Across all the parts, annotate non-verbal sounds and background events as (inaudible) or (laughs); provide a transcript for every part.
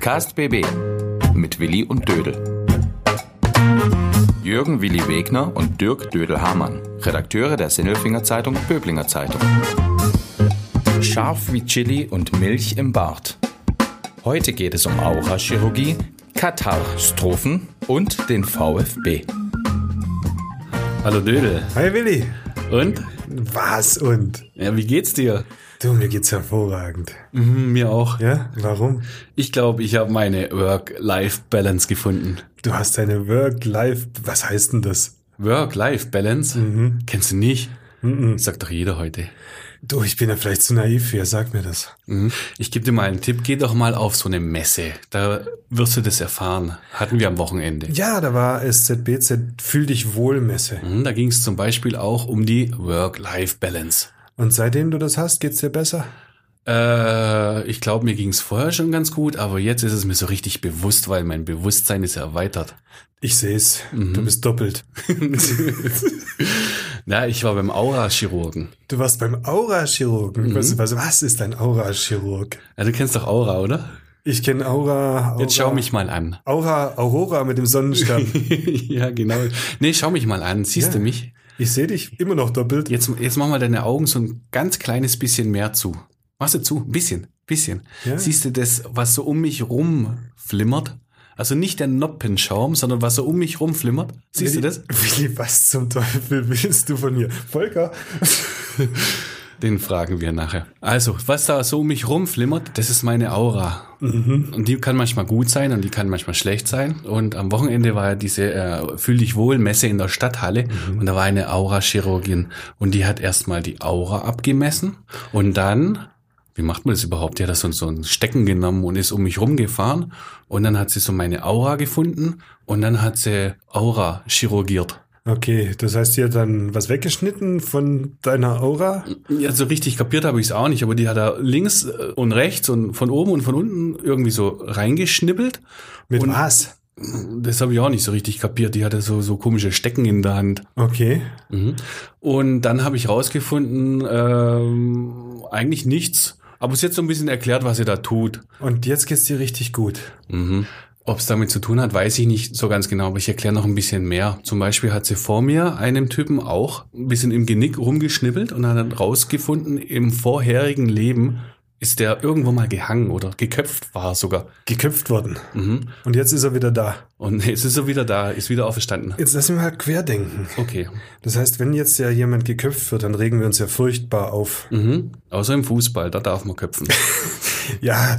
Podcast BB mit Willi und Dödel. Jürgen Willi Wegner und Dirk Dödel-Hamann, Redakteure der Sinnelfinger Zeitung Böblinger Zeitung. Scharf wie Chili und Milch im Bart. Heute geht es um Aurachirurgie, Katastrophen und den VfB. Hallo Dödel. Hi Willi. Und? Was und? Ja, wie geht's dir? Du, mir geht's hervorragend. Mhm, mir auch. Ja, warum? Ich glaube, ich habe meine Work-Life-Balance gefunden. Du hast deine Work-Life, was heißt denn das? Work-Life-Balance? Mhm. Kennst du nicht? Mhm. Sagt doch jeder heute. Du, ich bin ja vielleicht zu naiv für, sag mir das. Mhm. Ich gebe dir mal einen Tipp. Geh doch mal auf so eine Messe. Da wirst du das erfahren. Hatten wir am Wochenende. Ja, da war SZBZ Fühl dich wohl Messe. Mhm, Da ging es zum Beispiel auch um die Work-Life-Balance. Und seitdem du das hast, geht's dir besser? Äh, ich glaube, mir ging es vorher schon ganz gut, aber jetzt ist es mir so richtig bewusst, weil mein Bewusstsein ist erweitert. Ich seh's. Du bist doppelt. (laughs) Na, ich war beim Aura-Chirurgen. Du warst beim Aura-Chirurgen. Was, was, was ist ein Aura-Chirurg? Ja, du kennst doch Aura, oder? Ich kenne Aura, Aura. Jetzt schau mich mal an. Aura, Aurora mit dem Sonnenstern. (laughs) ja, genau. Nee, schau mich mal an. Siehst Ja. du mich? Ich sehe dich immer noch doppelt. Jetzt, jetzt mach mal deine Augen so ein ganz kleines bisschen mehr zu. Machst du zu? Ein bisschen, bisschen. Ja. Siehst du das, was so um mich rum flimmert? Also nicht der Noppenschaum, sondern was so um mich rum flimmert. Siehst du das? Willi, was zum Teufel willst du von mir? Volker? (laughs) Den fragen wir nachher. Also, was da so um mich rumflimmert, das ist meine Aura. Und die kann manchmal gut sein und die kann manchmal schlecht sein. Und am Wochenende war ja diese äh, Fühl dich wohl Messe in der Stadthalle und da war eine Aura-Chirurgin und die hat erstmal die Aura abgemessen und dann, wie macht man das überhaupt? Die hat das so ein Stecken genommen und ist um mich rumgefahren und dann hat sie so meine Aura gefunden und dann hat sie Aura chirurgiert. Okay, das heißt, sie hat dann was weggeschnitten von deiner Aura? Ja, so richtig kapiert habe ich es auch nicht, aber die hat da links äh, und rechts und von oben und von unten irgendwie so reingeschnippelt. Mit Und- was? Das habe ich auch nicht so richtig kapiert. Die hatte so, so komische Stecken in der Hand. Okay. Und dann habe ich rausgefunden, ähm, eigentlich nichts. Aber sie hat so ein bisschen erklärt, was sie da tut. Und jetzt geht's dir richtig gut. Mhm. Ob es damit zu tun hat, weiß ich nicht so ganz genau, aber ich erkläre noch ein bisschen mehr. Zum Beispiel hat sie vor mir einem Typen auch ein bisschen im Genick rumgeschnippelt und hat dann rausgefunden, im vorherigen Leben ist der irgendwo mal gehangen oder geköpft war sogar. Geköpft worden. Mhm. Und jetzt ist er wieder da. Und jetzt ist er wieder da, ist wieder auferstanden. Jetzt lassen wir halt querdenken. Okay. Das heißt, wenn jetzt ja jemand geköpft wird, dann regen wir uns ja furchtbar auf. Mhm. Außer im Fußball, da darf man köpfen. (laughs) Ja,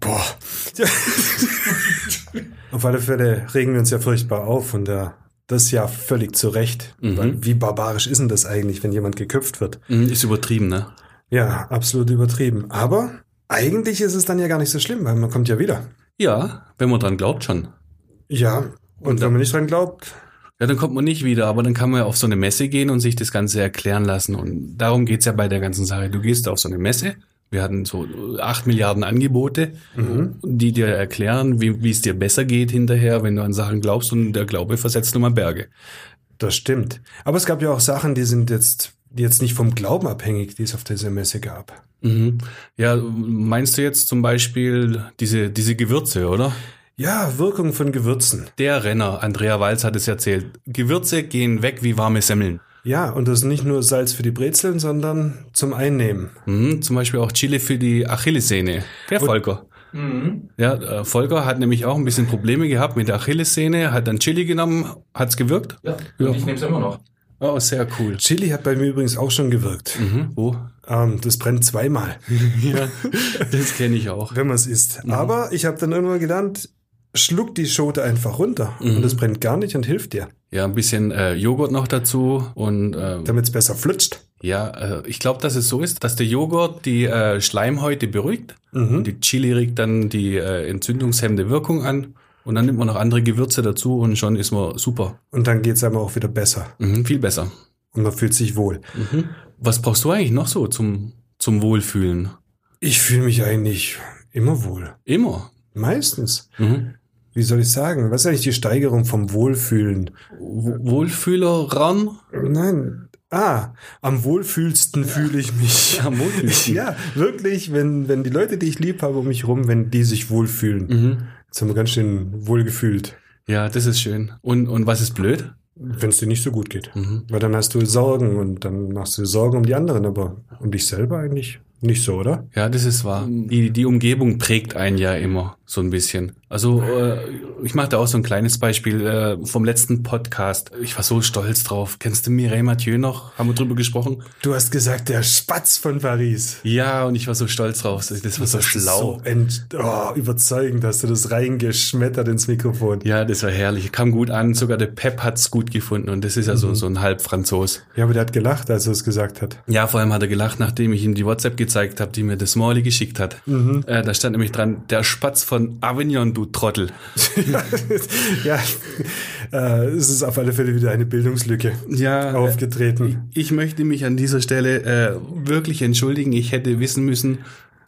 boah. (laughs) Auf alle Fälle regen wir uns ja furchtbar auf und da das ja völlig zu Recht. Weil wie barbarisch ist denn das eigentlich, wenn jemand geköpft wird? Mhm, ist übertrieben, ne? Ja, absolut übertrieben. Aber eigentlich ist es dann ja gar nicht so schlimm, weil man kommt ja wieder. Ja, wenn man dran glaubt schon. Ja, und wenn man nicht dran glaubt, Ja, dann kommt man nicht wieder, aber dann kann man ja auf so eine Messe gehen und sich das Ganze erklären lassen. Und darum geht's ja bei der ganzen Sache. Du gehst auf so eine Messe. Wir hatten so acht Milliarden Angebote, die dir erklären, wie, es dir besser geht hinterher, wenn du an Sachen glaubst und der Glaube versetzt nun mal Berge. das stimmt. Aber es gab ja auch Sachen, die sind jetzt, die jetzt nicht vom Glauben abhängig, die es auf dieser Messe gab. Mhm. Ja, meinst du jetzt zum Beispiel diese, diese Gewürze, oder? Ja, Wirkung von Gewürzen. Der Renner, Andrea Walz hat es erzählt. Gewürze gehen weg wie warme Semmeln. Ja, und das ist nicht nur Salz für die Brezeln, sondern zum Einnehmen. Mhm, zum Beispiel auch Chili für die Achillessehne. Der Volker. Ja, äh, Volker hat nämlich auch ein bisschen Probleme gehabt mit der Achillessehne, hat dann Chili genommen, hat's gewirkt? Ja, Ja. ich nehme es immer noch. Oh, sehr cool. Chili hat bei mir übrigens auch schon gewirkt. Mhm, wo? Ähm, das brennt zweimal, (laughs) Ja, das kenne ich auch. wenn man es isst. Aber ich habe dann irgendwann gelernt, schluck die Schote einfach runter. Und das brennt gar nicht und hilft dir, Ja, ein bisschen äh, Joghurt noch dazu und äh, damit es besser flutscht. ja, äh, ich glaube, dass es so ist, dass der Joghurt die äh, Schleimhäute beruhigt und die Chili regt dann die äh, entzündungshemmende Wirkung an und dann nimmt man noch andere Gewürze dazu und schon ist man super. Und dann geht's einem auch wieder besser. Mhm, viel besser. Und man fühlt sich wohl. Was brauchst du eigentlich noch so zum, zum Wohlfühlen? Ich fühle mich eigentlich immer wohl. Immer. Meistens. Mhm. Wie soll ich sagen? Was ist eigentlich die Steigerung vom Wohlfühlen? W- Wohlfühler ran? Nein, Ah, am wohlfühlsten fühle ich mich. (laughs) Am wohlfühlsten. Ja, wirklich, wenn, wenn die Leute, die ich lieb habe um mich rum, wenn die sich wohlfühlen. Jetzt haben wir ganz schön wohlgefühlt. Ja, das ist schön. Und, und was ist blöd? Wenn es dir nicht so gut geht. Weil dann hast du Sorgen und dann machst du Sorgen um die anderen, aber um dich selber eigentlich nicht so, oder? Ja, das ist wahr. Die, die Umgebung prägt einen ja immer so ein bisschen. Also äh, ich mache da auch so ein kleines Beispiel äh, vom letzten Podcast. Ich war so stolz drauf. Kennst du Mireille Mathieu noch? Haben wir drüber gesprochen? Du hast gesagt, der Spatz von Paris. Ja, und ich war so stolz drauf. Das war so schlau. So ent oh, überzeugend hast du das reingeschmettert ins Mikrofon. Ja, das war herrlich. Kam gut an. Sogar der Pep hat's gut gefunden. Und das ist ja so, so ein Halbfranzos. Ja, aber der hat gelacht, als er es gesagt hat. Ja, vor allem hat er gelacht, nachdem ich ihm die WhatsApp gezeigt habe, die mir das Morley geschickt hat. Äh, da stand nämlich dran, der Spatz von Avignon, du Trottel. (laughs) ja, äh, es ist auf alle Fälle wieder eine Bildungslücke Ja, aufgetreten. Ich möchte mich an dieser Stelle äh, wirklich entschuldigen. Ich hätte wissen müssen,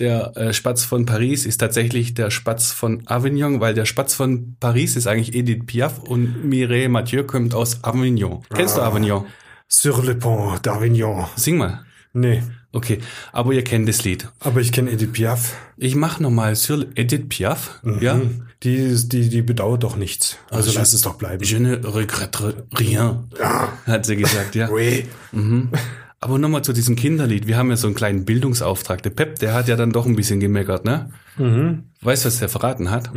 der äh, Spatz von Paris ist tatsächlich der Spatz von Avignon, weil der Spatz von Paris ist eigentlich Edith Piaf und Mireille Mathieu kommt aus Avignon. Kennst du Avignon? Sur le pont d'Avignon. Sing mal. Nee, Okay, aber ihr kennt das Lied. aber ich kenne Edith Piaf. Ich mach nochmal sur Edith Piaf. Ja. Hm. Die, die, die bedauert doch nichts. Also je- lass es doch bleiben. Je ne regrette rien, hat sie gesagt, ja. Oui. Aber nochmal zu diesem Kinderlied. Wir haben ja so einen kleinen Bildungsauftrag. Der Pep, der hat ja dann doch ein bisschen gemeckert, ne? Weißt du, was der verraten hat?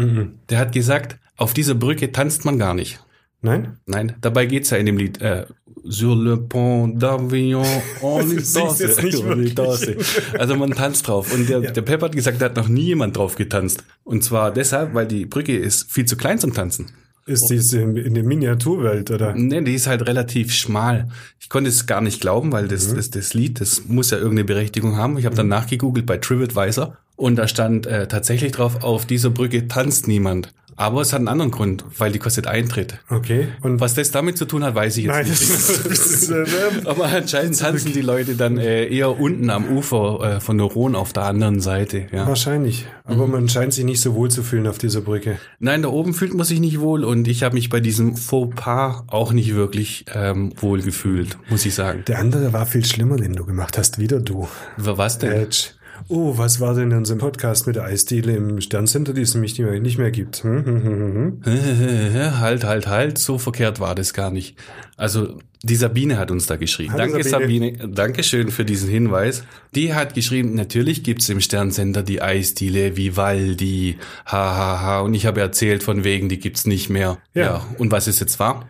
Der hat gesagt, auf dieser Brücke tanzt man gar nicht. Nein? Nein, dabei geht's ja in dem Lied äh, Sur le pont d'Avignon, (laughs) on est wirklich. Also man tanzt drauf. Und der, der Pep hat gesagt, da hat noch nie jemand drauf getanzt. Und zwar deshalb, weil die Brücke ist viel zu klein zum Tanzen. Ist die in, in der Miniaturwelt, oder? Nee, die ist halt relativ schmal. Ich konnte es gar nicht glauben, weil das, das, das Lied, das muss ja irgendeine Berechtigung haben. Ich habe dann nachgegoogelt bei TripAdvisor und da stand äh, tatsächlich drauf, auf dieser Brücke tanzt niemand. Aber es hat einen anderen Grund, weil die kostet Eintritt. Okay. Und Was das damit zu tun hat, weiß ich jetzt Nein, nicht. das ist, das ist äh, (laughs) Aber anscheinend tanzen die Leute dann äh, eher unten am Ufer äh, von der Rhone auf der anderen Seite. Ja. wahrscheinlich. Aber man scheint sich nicht so wohl zu fühlen auf dieser Brücke. Nein, da oben fühlt man sich nicht wohl und ich habe mich bei diesem Fauxpas auch nicht wirklich ähm, wohl gefühlt, muss ich sagen. Der andere war viel schlimmer, den du gemacht hast. Wieder du. Was denn? Edge. Oh, was war denn in unserem Podcast mit der Eisdiele im Sterncenter, die es nämlich nicht mehr, gibt? Hm, hm, hm, hm. (laughs) halt, halt, halt, so verkehrt war das gar nicht. Also, die Sabine hat uns da geschrieben. Hallo, Danke, Sabine. Sabine. Dankeschön für diesen Hinweis. Die hat geschrieben, natürlich gibt's im Sterncenter die Eisdiele Vivaldi, ha, ha, ha. Und ich habe erzählt, von wegen, die gibt's nicht mehr. Ja. Und was ist jetzt wahr?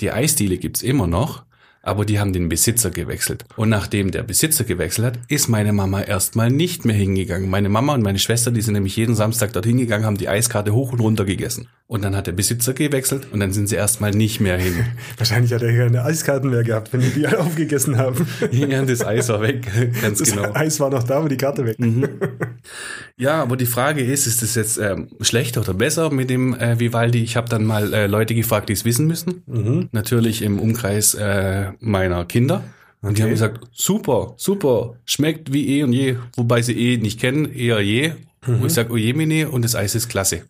Die Eisdiele gibt's immer noch. Aber die haben den Besitzer gewechselt. Und nachdem der Besitzer gewechselt hat, ist meine Mama erstmal nicht mehr hingegangen. Meine Mama und meine Schwester, die sind nämlich jeden Samstag dorthin gegangen, haben die Eiskarte hoch und runter gegessen. Und dann hat der Besitzer gewechselt und dann sind sie erstmal nicht mehr hin. (laughs) Wahrscheinlich hat er keine Eiskarten mehr gehabt, wenn die die alle aufgegessen haben. (laughs) Ja, das Eis war weg, ganz Das genau. Eis war noch da, aber die Karte weg. (laughs) Ja, aber die Frage ist, ist es jetzt ähm, schlechter oder besser mit dem äh, Vivaldi? Ich habe dann mal äh, Leute gefragt, die es wissen müssen. Natürlich im Umkreis äh, meiner Kinder. Und die Okay. haben gesagt, super, super, schmeckt wie eh und je, wobei sie eh nicht kennen, eher je. Und ich sag, oje mene, und das Eis ist klasse.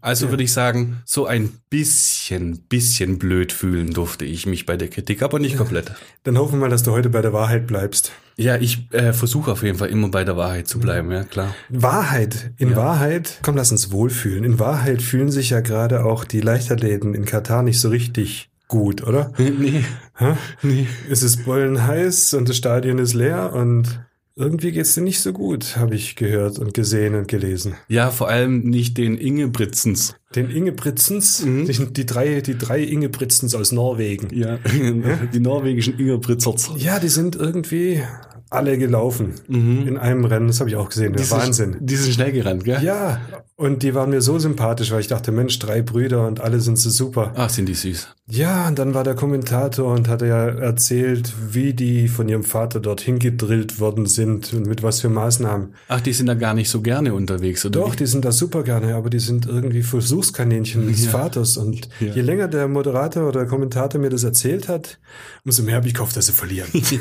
Also würde ich sagen, so ein bisschen, bisschen blöd fühlen durfte ich mich bei der Kritik, aber nicht komplett. (laughs) Dann hoffen wir mal, dass du heute bei der Wahrheit bleibst. Ja, ich äh, versuche auf jeden Fall immer bei der Wahrheit zu bleiben, ja klar. Wahrheit. In Wahrheit, komm, lass uns wohlfühlen. In Wahrheit fühlen sich ja gerade auch die Leichtathleten in Katar nicht so richtig gut, oder? nee, Hä? nee. Es ist bollenheiß und das Stadion ist leer und irgendwie geht's dir nicht so gut, habe ich gehört und gesehen und gelesen. Ja, vor allem nicht den Ingebrigtsens. Den Ingebrigtsens, die, die drei, die drei Ingebrigtsens aus Norwegen. Ja, (laughs) die norwegischen Ingebrigtsers. Ja, die sind irgendwie alle gelaufen in einem Rennen. Das habe ich auch gesehen. Der Wahnsinn. Die sind schnell gerannt, gell? Ja, und die waren mir so sympathisch, weil ich dachte, Mensch, drei Brüder und alle sind so super. Ach, sind die süß. Ja, und dann war der Kommentator und hat ja erzählt, wie die von ihrem Vater dorthin gedrillt worden sind und mit was für Maßnahmen. Ach, die sind da gar nicht so gerne unterwegs, oder? Doch, die sind da super gerne, aber die sind irgendwie Versuchskaninchen des (laughs) Vaters. Und Ja. je länger der Moderator oder der Kommentator mir das erzählt hat, umso mehr habe ich gehofft, dass sie verlieren. (laughs) ich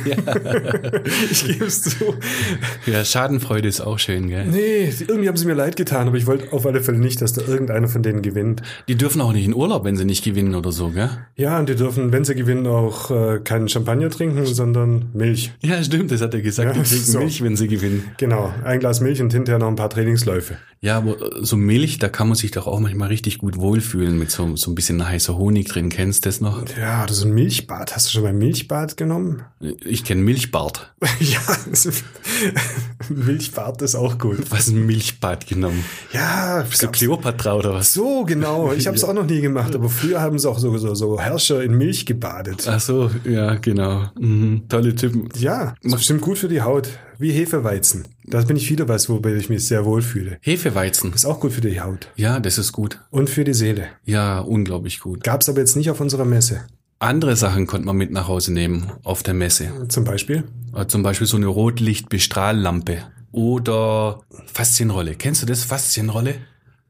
ich gebe es zu. Ja, Schadenfreude ist auch schön, gell? Nee, irgendwie haben sie mir leid getan, aber ich wollte auf alle Fälle nicht, dass da irgendeiner von denen gewinnt. Die dürfen auch nicht in Urlaub, wenn sie nicht gewinnen oder so, gell? Ja, und die dürfen, wenn sie gewinnen, auch äh, keinen Champagner trinken, sondern Milch. Ja, stimmt, das hat er gesagt. Ja, die trinken so. Milch, wenn sie gewinnen. Genau, ein Glas Milch und hinterher noch ein paar Trainingsläufe. Ja, aber so Milch, da kann man sich doch auch manchmal richtig gut wohlfühlen mit so, so ein bisschen heißer Honig drin. Kennst du das noch? Ja, oder so ein Milchbad. Hast du schon mal Milchbad genommen? Ich kenne Milchbart. (laughs) ja, (laughs) Milchbad ist auch gut. Was ein Milchbad genommen? Ja, So Kleopatra oder was? so genau. Ich habe es (laughs) auch noch nie gemacht, aber früher haben sie auch so, so, so Herrscher in Milch gebadet. Ach so, ja, genau. Mhm. Tolle Typen. Ja, ist bestimmt gut für die Haut. Wie Hefeweizen. Da bin ich wieder was, wobei ich mich sehr wohlfühle. Hefeweizen. Ist auch gut für die Haut. Ja, das ist gut. Und für die Seele. Ja, unglaublich gut. Gab's aber jetzt nicht auf unserer Messe. Andere Sachen konnte man mit nach Hause nehmen auf der Messe. Zum Beispiel. Äh, Zum Beispiel so eine Rotlichtbestrahllampe oder Faszienrolle. Kennst du das? Faszienrolle?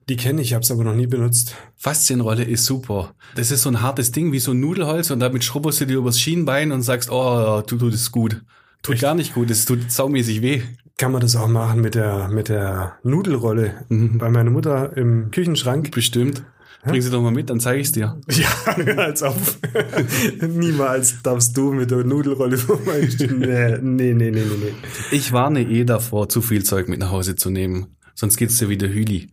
Die kenne ich, hab's aber noch nie benutzt. Faszienrolle ist super. Das ist so ein hartes Ding wie so ein Nudelholz und damit schrubberst du dir übers Schienbein und sagst, oh, tut, tut es gut. Tut gar nicht gut, es tut saumäßig weh. Kann man das auch machen mit der, mit der Nudelrolle bei meiner Mutter im Küchenschrank? Bestimmt. Bring sie doch mal mit, dann zeige ich's dir. (laughs) Ja, als (laughs) ob. Niemals darfst du mit der Nudelrolle vorbeistehen. Nee, (laughs) nee, nee, nee, nee. nee. Ich warne eh davor, zu viel Zeug mit nach Hause zu nehmen. Sonst geht's dir wie der Hüli.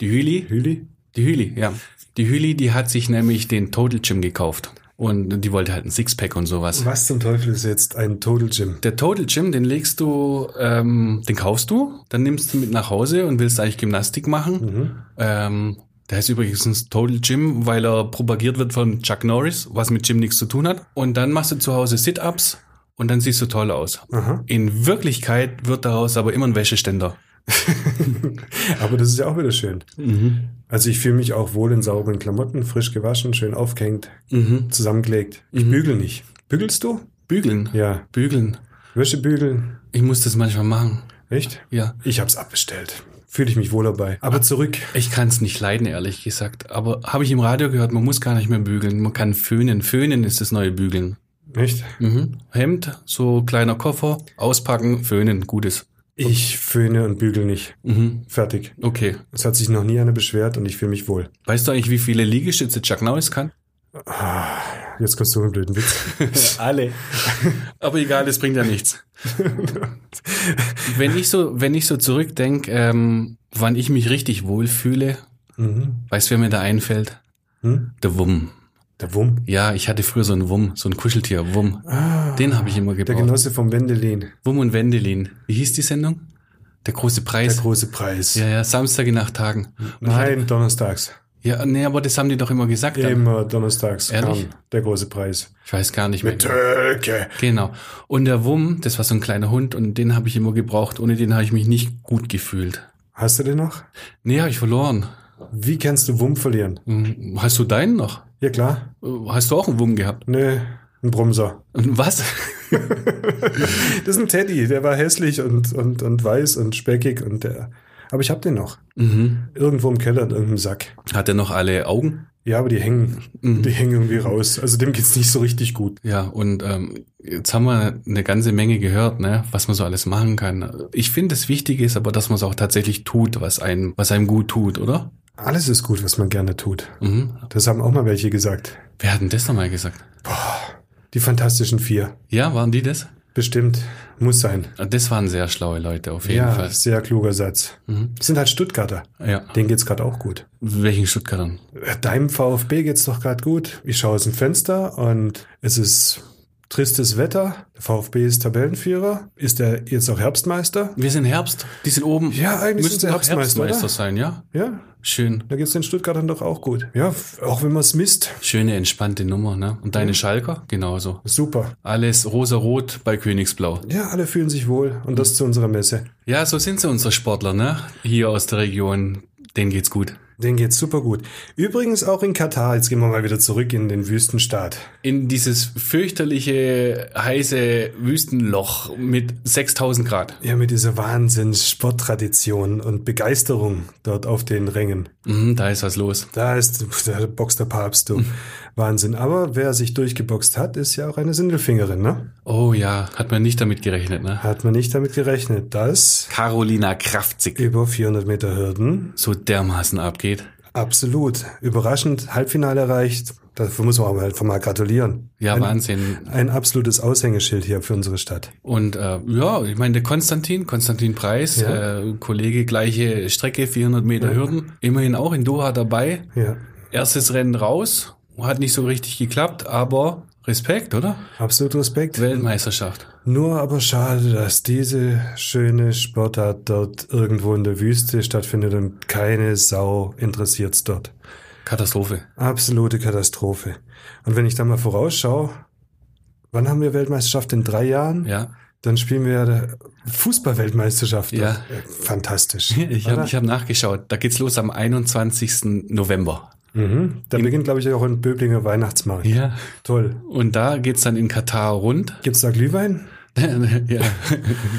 Die Hüli, Hüli? die Hüli, ja. Die Hüli, die hat sich nämlich den Total Gym gekauft. Und die wollte halt ein Sixpack und sowas. Was zum Teufel ist jetzt ein Total Gym? Der Total Gym, den legst du, ähm, den kaufst du, dann nimmst du mit nach Hause und willst eigentlich Gymnastik machen. Ähm, der heißt übrigens Total Gym, weil er propagiert wird von Chuck Norris, was mit Gym nichts zu tun hat. Und dann machst du zu Hause Sit-Ups und dann siehst du toll aus. Aha. In Wirklichkeit wird daraus aber immer ein Wäscheständer. (laughs) Aber das ist ja auch wieder schön. Also ich fühle mich auch wohl in sauberen Klamotten, frisch gewaschen, schön aufgehängt, zusammengelegt. Ich bügel nicht. Bügelst du? Bügeln. Ja. Bügeln. Wäsche bügeln. Ich muss das manchmal machen. Echt? Ja. Ich hab's abbestellt. Fühle ich mich wohl dabei. Aber zurück. Ich kann es nicht leiden, ehrlich gesagt. Aber habe ich im Radio gehört, man muss gar nicht mehr bügeln. Man kann föhnen. Föhnen ist das neue Bügeln. Echt? Mhm. Hemd, so kleiner Koffer, auspacken, föhnen, gutes. Ich föhne und bügel nicht. Mhm. Fertig. Okay. Es hat sich noch nie einer beschwert und ich fühle mich wohl. Weißt du eigentlich, wie viele Liegestütze Chuck Norris kann? Jetzt kommst du mit einem blöden Witz. (laughs) Alle. (laughs) Aber egal, das bringt ja nichts. (laughs) wenn ich so, wenn ich so zurückdenke, ähm, wann ich mich richtig wohlfühle, mhm. weißt du, wer mir da einfällt? Hm? Der Wumm. Der Wumm. Ja, ich hatte früher so einen Wumm, so ein Kuscheltier, Wumm. Den habe ich immer Der gebraucht. Genosse vom Wendelin. Wumm und Wendelin. Wie hieß die Sendung? Der große Preis. Der große Preis. ja, ja, Samstag nach Tagen. Und ich hatte- Nein, donnerstags. Ja, nee, aber das haben die doch immer gesagt. dann. Immer donnerstags Ehrlich? kam der große Preis. Ich weiß gar nicht mehr. Mit Töke. Genau. Und der Wumm, das war so ein kleiner Hund und den habe ich immer gebraucht. Ohne den habe ich mich nicht gut gefühlt. Hast du den noch? Nee, habe ich verloren. Wie kannst du Wumm verlieren? Hm, Hast du deinen noch? Ja klar. Äh, Hast du auch einen Wumm gehabt? Nee, ein Brumser. Und was? (laughs) (laughs) Das ist ein Teddy, der war hässlich und, und, und weiß und speckig und der. Aber ich hab den noch. mhm. Irgendwo im Keller in irgendeinem Sack. Hat er noch alle Augen? Ja, aber die hängen, Mhm. die hängen irgendwie raus. Also dem geht's nicht so richtig gut. Ja, und ähm, jetzt haben wir eine ganze Menge gehört, ne, was man so alles machen kann. Ich finde, das Wichtige ist aber, dass man es auch tatsächlich tut, was einem, was einem gut tut, oder? Alles ist gut, was man gerne tut. Mhm. Das haben auch mal welche gesagt. Wer hat denn das nochmal gesagt? Die Fantastischen Vier. Ja, waren die das? Bestimmt. Muss sein. Das waren sehr schlaue Leute, auf jeden Ja, Fall. sehr kluger Satz. Mhm. Das sind halt Stuttgarter. Ja. Denen geht's gerade auch gut. Welchen Stuttgartern? Deinem VfB geht's doch gerade gut. Ich schaue aus dem Fenster und es ist tristes Wetter. Der VfB ist Tabellenführer. Ist er jetzt auch Herbstmeister? Wir sind Herbst. Die sind oben. Ja, eigentlich Müssten sind sie Herbstmeister, Herbstmeister sein, ja? Ja, Schön. da geht's den Stuttgartern doch auch gut. Ja, auch wenn man es misst. Schöne, entspannte Nummer, ne? Und deine Schalker? Genauso. Super. Alles rosa-rot bei Königsblau. Ja, alle fühlen sich wohl. Und das zu unserer Messe. Ja, so sind sie unsere Sportler, ne? Hier aus der Region. Denen geht's gut. Den geht's super gut. Übrigens auch in Katar. Jetzt gehen wir mal wieder zurück in den Wüstenstaat. In dieses fürchterliche, heiße Wüstenloch mit 6000 Grad. Ja, mit dieser Wahnsinns-Sporttradition und Begeisterung dort auf den Rängen. Mhm, da ist was los. Da ist, da boxt der Papst, du. (laughs) Wahnsinn. Aber wer sich durchgeboxt hat, ist ja auch eine Sindelfingerin, ne? Oh ja, hat man nicht damit gerechnet, ne? Hat man nicht damit gerechnet, dass Carolina Kraftzig über 400 Meter Hürden so dermaßen abgeht. absolut überraschend Halbfinale erreicht. Dafür muss man aber einfach mal gratulieren. Ja, ein, Wahnsinn. Ein absolutes Aushängeschild hier für unsere Stadt. Und äh, ja, ich meine, der Konstantin, Konstantin Preis, Ja. äh, Kollege, gleiche Strecke, 400 Meter Hürden, immerhin auch in Doha dabei. Ja, Erstes Rennen raus, hat nicht so richtig geklappt, aber Respekt, oder? absolut Respekt. Weltmeisterschaft. Nur aber schade, dass diese schöne Sportart dort irgendwo in der Wüste stattfindet und keine Sau interessiert's dort. Katastrophe. Absolute Katastrophe. Und wenn ich da mal vorausschaue, wann haben wir Weltmeisterschaft? In drei Jahren? Ja. Dann spielen wir Fußball-Weltmeisterschaft. Ja. Äh, Fantastisch. (laughs) Ich habe hab nachgeschaut. Da geht's los am 21. November. Mhm. Da beginnt, glaube ich, auch ein Böblinger Weihnachtsmarkt. Ja. Toll. Und da geht's dann in Katar rund. Gibt's da Glühwein? (laughs) ja,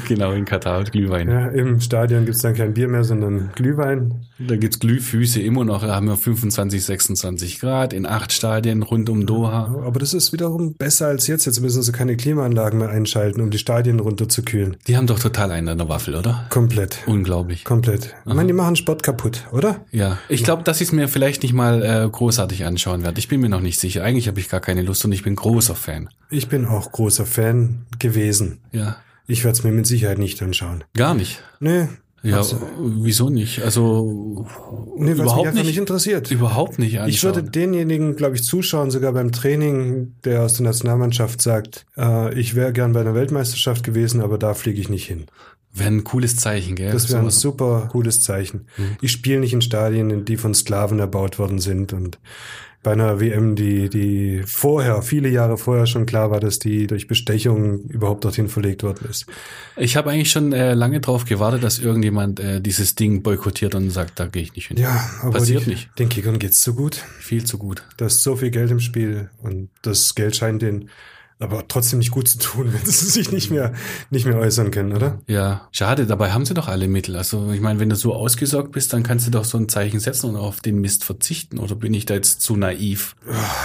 genau, in Katar Glühwein. Ja, im Stadion gibt's dann kein Bier mehr, sondern Glühwein. Da gibt's Glühfüße immer noch. Da haben wir 25, 26 Grad in acht Stadien rund um Doha. Aber das ist wiederum besser als jetzt. Jetzt müssen sie keine Klimaanlagen mehr einschalten, um die Stadien runterzukühlen. Die haben doch total einen an der Waffel, oder? Komplett. Unglaublich. Komplett. Ich meine, die machen Sport kaputt, oder? Ja, ich glaube, dass ich es mir vielleicht nicht mal äh, großartig anschauen werde. Ich bin mir noch nicht sicher. Eigentlich habe ich gar keine Lust und ich bin großer Fan. Ich bin auch großer Fan gewesen. Ja, Ich werde es mir mit Sicherheit nicht anschauen. gar nicht. Nee. Ja, Also, wieso nicht? Also nee, überhaupt nicht, nicht interessiert. überhaupt nicht anschauen. Ich würde denjenigen, glaube ich, zuschauen, sogar beim Training, der aus der Nationalmannschaft sagt, äh, ich wäre gern bei einer Weltmeisterschaft gewesen, aber da fliege ich nicht hin. wäre ein cooles Zeichen, gell? Das wäre ein super cooles Zeichen. Mhm. Ich spiele nicht in Stadien, die von Sklaven erbaut worden sind und bei einer WM, die, die vorher, viele Jahre vorher schon klar war, dass die durch Bestechung überhaupt dorthin verlegt worden ist. Ich habe eigentlich schon äh, lange drauf gewartet, dass irgendjemand äh, dieses Ding boykottiert und sagt, da gehe ich nicht hin. Ja, aber Passiert die, nicht. den Kickern geht's so gut. Viel zu gut. Da ist so viel Geld im Spiel und das Geld scheint den aber trotzdem nicht gut zu tun, wenn sie sich nicht mehr, nicht mehr äußern können, oder? Ja, schade, dabei haben sie doch alle Mittel. Also ich meine, wenn du so ausgesorgt bist, dann kannst du doch so ein Zeichen setzen und auf den Mist verzichten. Oder bin ich da jetzt zu naiv?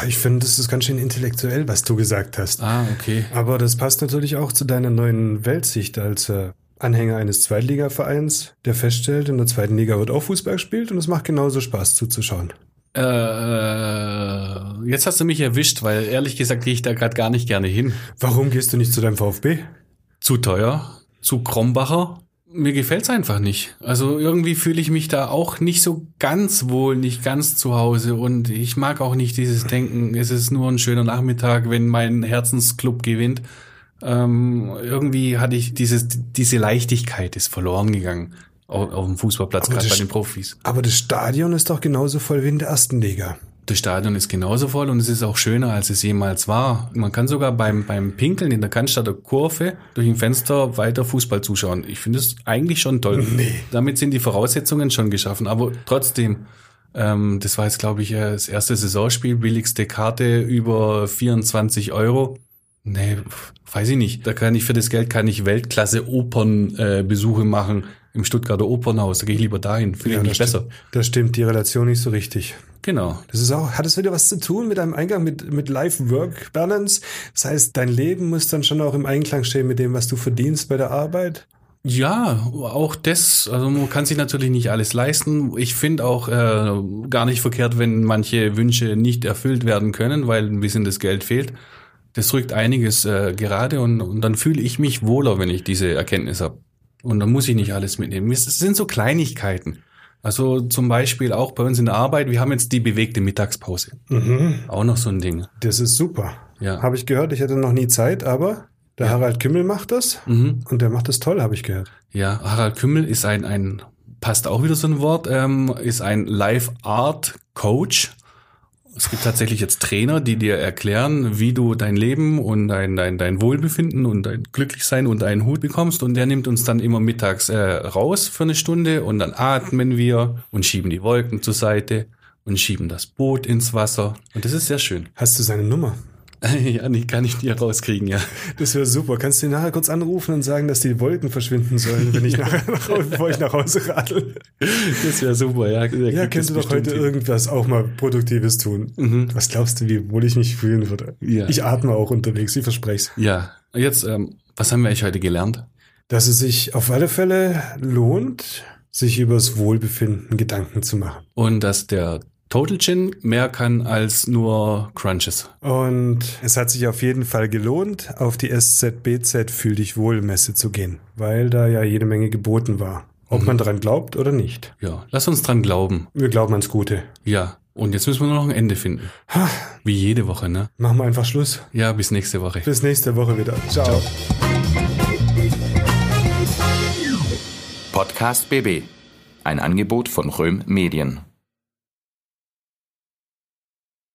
Ich finde, das ist ganz schön intellektuell, was du gesagt hast. Ah, okay. Aber das passt natürlich auch zu deiner neuen Weltsicht als äh, Anhänger eines Zweitligavereins, der feststellt, in der zweiten Liga wird auch Fußball gespielt und es macht genauso Spaß zuzuschauen. Äh, jetzt hast du mich erwischt, weil ehrlich gesagt gehe ich da gerade gar nicht gerne hin. Warum gehst du nicht zu deinem VfB? Zu teuer, zu Krombacher. Mir gefällt's einfach nicht. Also irgendwie fühle ich mich da auch nicht so ganz wohl, nicht ganz zu Hause und ich mag auch nicht dieses Denken, es ist nur ein schöner Nachmittag, wenn mein Herzensclub gewinnt. Ähm, irgendwie hatte ich dieses, diese Leichtigkeit ist verloren gegangen auf, auf dem Fußballplatz, gerade bei den Profis. Aber das Stadion ist doch genauso voll wie in der ersten Liga. Das Stadion ist genauso voll und es ist auch schöner, als es jemals war. Man kann sogar beim, beim Pinkeln in der Cannstatter Kurve durch ein Fenster weiter Fußball zuschauen. Ich finde es eigentlich schon toll. Nee. Damit sind die Voraussetzungen schon geschaffen. Aber trotzdem, ähm, das war jetzt, glaube ich, äh, das erste Saisonspiel, billigste Karte über 24 Euro. Nee, weiß ich nicht. Da kann ich für das Geld kann ich Weltklasse Opernbesuche äh, Besuche machen im Stuttgarter Opernhaus. Da gehe ich lieber dahin. Finde ich da mich besser. stimmt, da stimmt die Relation nicht so richtig. Genau. Das ist auch, hat es wieder was zu tun mit deinem Eingang mit, mit Life-Work-Balance? Das heißt, dein Leben muss dann schon auch im Einklang stehen mit dem, was du verdienst bei der Arbeit? Ja, auch das, also man kann sich natürlich nicht alles leisten. Ich finde auch äh, gar nicht verkehrt, wenn manche Wünsche nicht erfüllt werden können, weil ein bisschen das Geld fehlt. Das rückt einiges äh, gerade und, und dann fühle ich mich wohler, wenn ich diese Erkenntnis habe. Und dann muss ich nicht alles mitnehmen. Es sind so Kleinigkeiten. Also zum Beispiel auch bei uns in der Arbeit, wir haben jetzt die bewegte Mittagspause. Auch noch so ein Ding. Das ist super. Ja. Habe ich gehört, ich hatte noch nie Zeit, aber der Harald Kümmel macht das Mhm. und der macht das toll, habe ich gehört. Ja, Harald Kümmel ist ein, ein passt auch wieder so ein Wort, ähm, ist ein Live Art Coach Es gibt tatsächlich jetzt Trainer, die dir erklären, wie du dein Leben und dein, dein, dein Wohlbefinden und dein Glücklichsein unter einen Hut bekommst. Und der nimmt uns dann immer mittags äh, raus für eine Stunde und dann atmen wir und schieben die Wolken zur Seite und schieben das Boot ins Wasser. Und das ist sehr schön. Hast du seine Nummer? (laughs) ja, die kann ich dir rauskriegen, ja. Das wäre super. Kannst du ihn nachher kurz anrufen und sagen, dass die Wolken verschwinden sollen, wenn ich (laughs) nachher nach, bevor ich nach Hause radel? Das wäre super, ja. Ja, könntest du doch heute hin. irgendwas auch mal Produktives tun. Mhm. Was glaubst du, wie wohl ich mich fühlen würde? Ja. Ich atme auch unterwegs, ich verspreche es. Ja. Jetzt, ähm, was haben wir eigentlich heute gelernt? Dass es sich auf alle Fälle lohnt, sich übers Wohlbefinden Gedanken zu machen. Und dass der Total Gin mehr kann als nur Crunches. Und es hat sich auf jeden Fall gelohnt, auf die SZBZ Fühl dich wohl Messe zu gehen, weil da ja jede Menge geboten war. Ob mhm. man dran glaubt oder nicht. Ja, lass uns dran glauben. Wir glauben ans Gute. Ja. Und jetzt müssen wir nur noch ein Ende finden. Ha. Wie jede Woche, ne? Machen wir einfach Schluss. Ja, bis nächste Woche. Bis nächste Woche wieder. Ciao. Ciao. Podcast BB. Ein Angebot von Röhm Medien.